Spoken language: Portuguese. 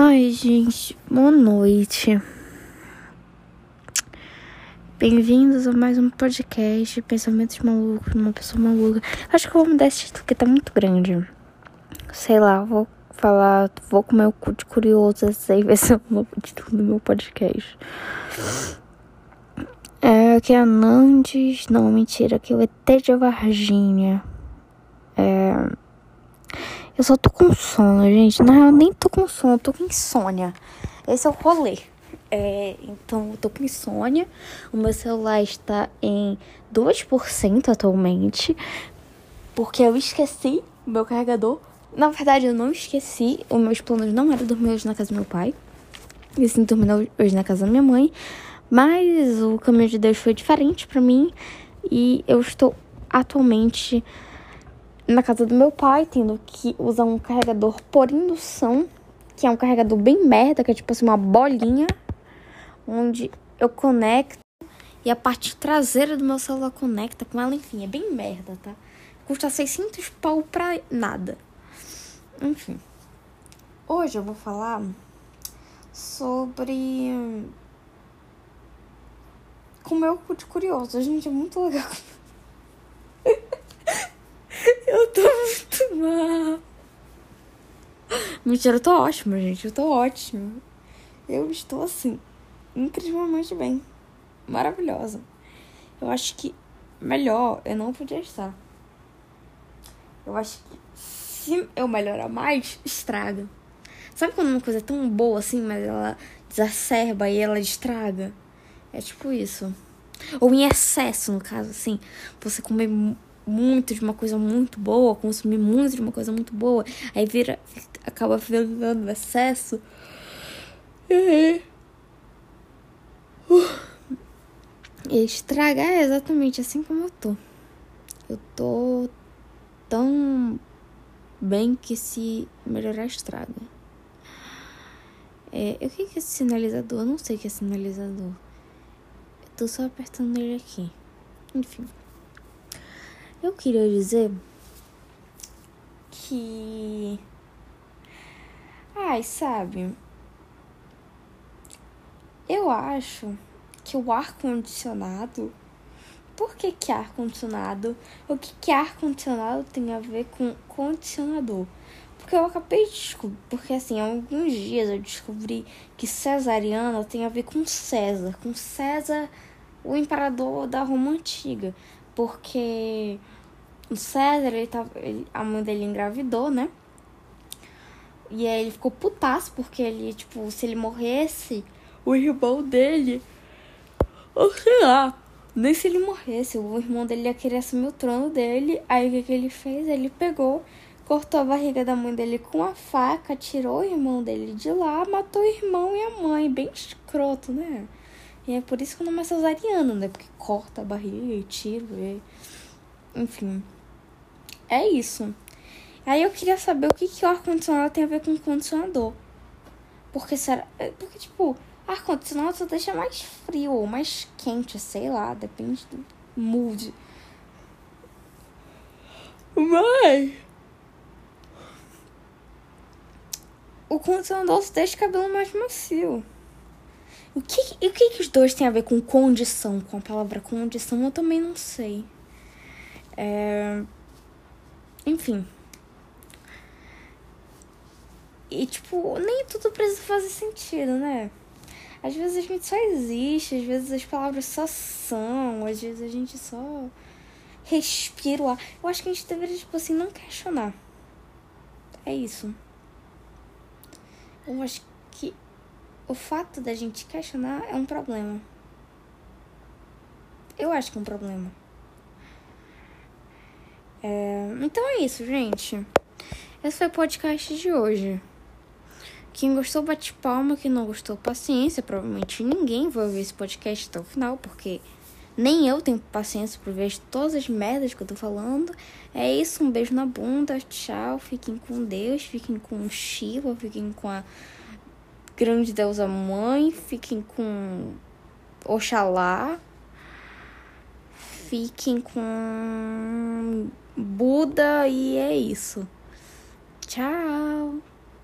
Ai, gente, boa noite. Bem-vindos a mais um podcast Pensamentos Malucos, uma pessoa maluca. Acho que eu vou mudar esse título porque tá muito grande. Sei lá, vou falar, vou comer o cu de curioso, esse aí vai ser o título do meu podcast. É que é a Nandes. Não, mentira, que é o ET de Varginha. É. Eu só tô com sono, gente. Na real, nem tô com sono, tô com insônia. Esse é o rolê. É, então, eu tô com insônia. O meu celular está em 2% atualmente. Porque eu esqueci o meu carregador. Na verdade, eu não esqueci. Os meus planos não eram dormir hoje na casa do meu pai. E sim dormir hoje na casa da minha mãe. Mas o caminho de Deus foi diferente para mim. E eu estou atualmente na casa do meu pai, tendo que usar um carregador por indução, que é um carregador bem merda, que é tipo assim uma bolinha, onde eu conecto e a parte traseira do meu celular conecta com ela, enfim, é bem merda, tá? Custa 600 pau pra nada. Enfim. Hoje eu vou falar sobre como eu de curioso. Gente, é muito legal. Eu tô mal. Mentira, eu tô ótima, gente. Eu tô ótima. Eu estou assim, incrivelmente bem. Maravilhosa. Eu acho que melhor eu não podia estar. Eu acho que se eu melhorar mais, estraga. Sabe quando uma coisa é tão boa assim, mas ela desacerba e ela estraga? É tipo isso. Ou em excesso, no caso, assim. Você comer muito de uma coisa muito boa, consumir muito de uma coisa muito boa, aí vira, acaba virando excesso. E estragar é exatamente assim como eu tô. Eu tô tão bem que se melhorar estraga. É, o que é esse sinalizador? Eu não sei o que é sinalizador. Eu tô só apertando ele aqui. Enfim. Eu queria dizer que. Ai, sabe? Eu acho que o ar-condicionado. Por que, que ar-condicionado? O que, que ar-condicionado tem a ver com condicionador? Porque eu acabei de descobrir. Porque assim, há alguns dias eu descobri que cesariana tem a ver com César. Com César, o imperador da Roma Antiga porque o César, ele tava, ele, a mãe dele engravidou, né? E aí ele ficou putaço, porque ele, tipo, se ele morresse, o irmão dele. Ou sei lá. Nem se ele morresse, o irmão dele ia querer assumir o trono dele. Aí o que, que ele fez? Ele pegou, cortou a barriga da mãe dele com a faca, tirou o irmão dele de lá, matou o irmão e a mãe. Bem escroto, né? E é por isso que o nome é cesariano, né? Porque corta a barriga e tira. E... Enfim. É isso. Aí eu queria saber o que, que o ar-condicionado tem a ver com o condicionador. Porque será. É, porque, tipo, ar-condicionado só deixa mais frio ou mais quente, sei lá, depende do mood. Mas. O condicionador deixa o cabelo mais macio. O que, o que, que os dois têm a ver com condição? Com a palavra condição, eu também não sei. É... Enfim. E, tipo, nem tudo precisa fazer sentido, né? Às vezes a gente só existe, às vezes as palavras só são, às vezes a gente só respira ar. Eu acho que a gente deveria, tipo assim, não questionar. É isso. Eu acho que o fato da gente questionar é um problema. Eu acho que é um problema. É... Então é isso, gente. Esse foi o podcast de hoje. Quem gostou, bate palma. Quem não gostou, paciência. Provavelmente ninguém vai ouvir esse podcast até o final, porque nem eu tenho paciência pra ver todas as merdas que eu tô falando. É isso, um beijo na bunda. Tchau. Fiquem com Deus. Fiquem com o Shiva. Fiquem com a grande deusa mãe, fiquem com Oxalá, fiquem com Buda e é isso. Tchau!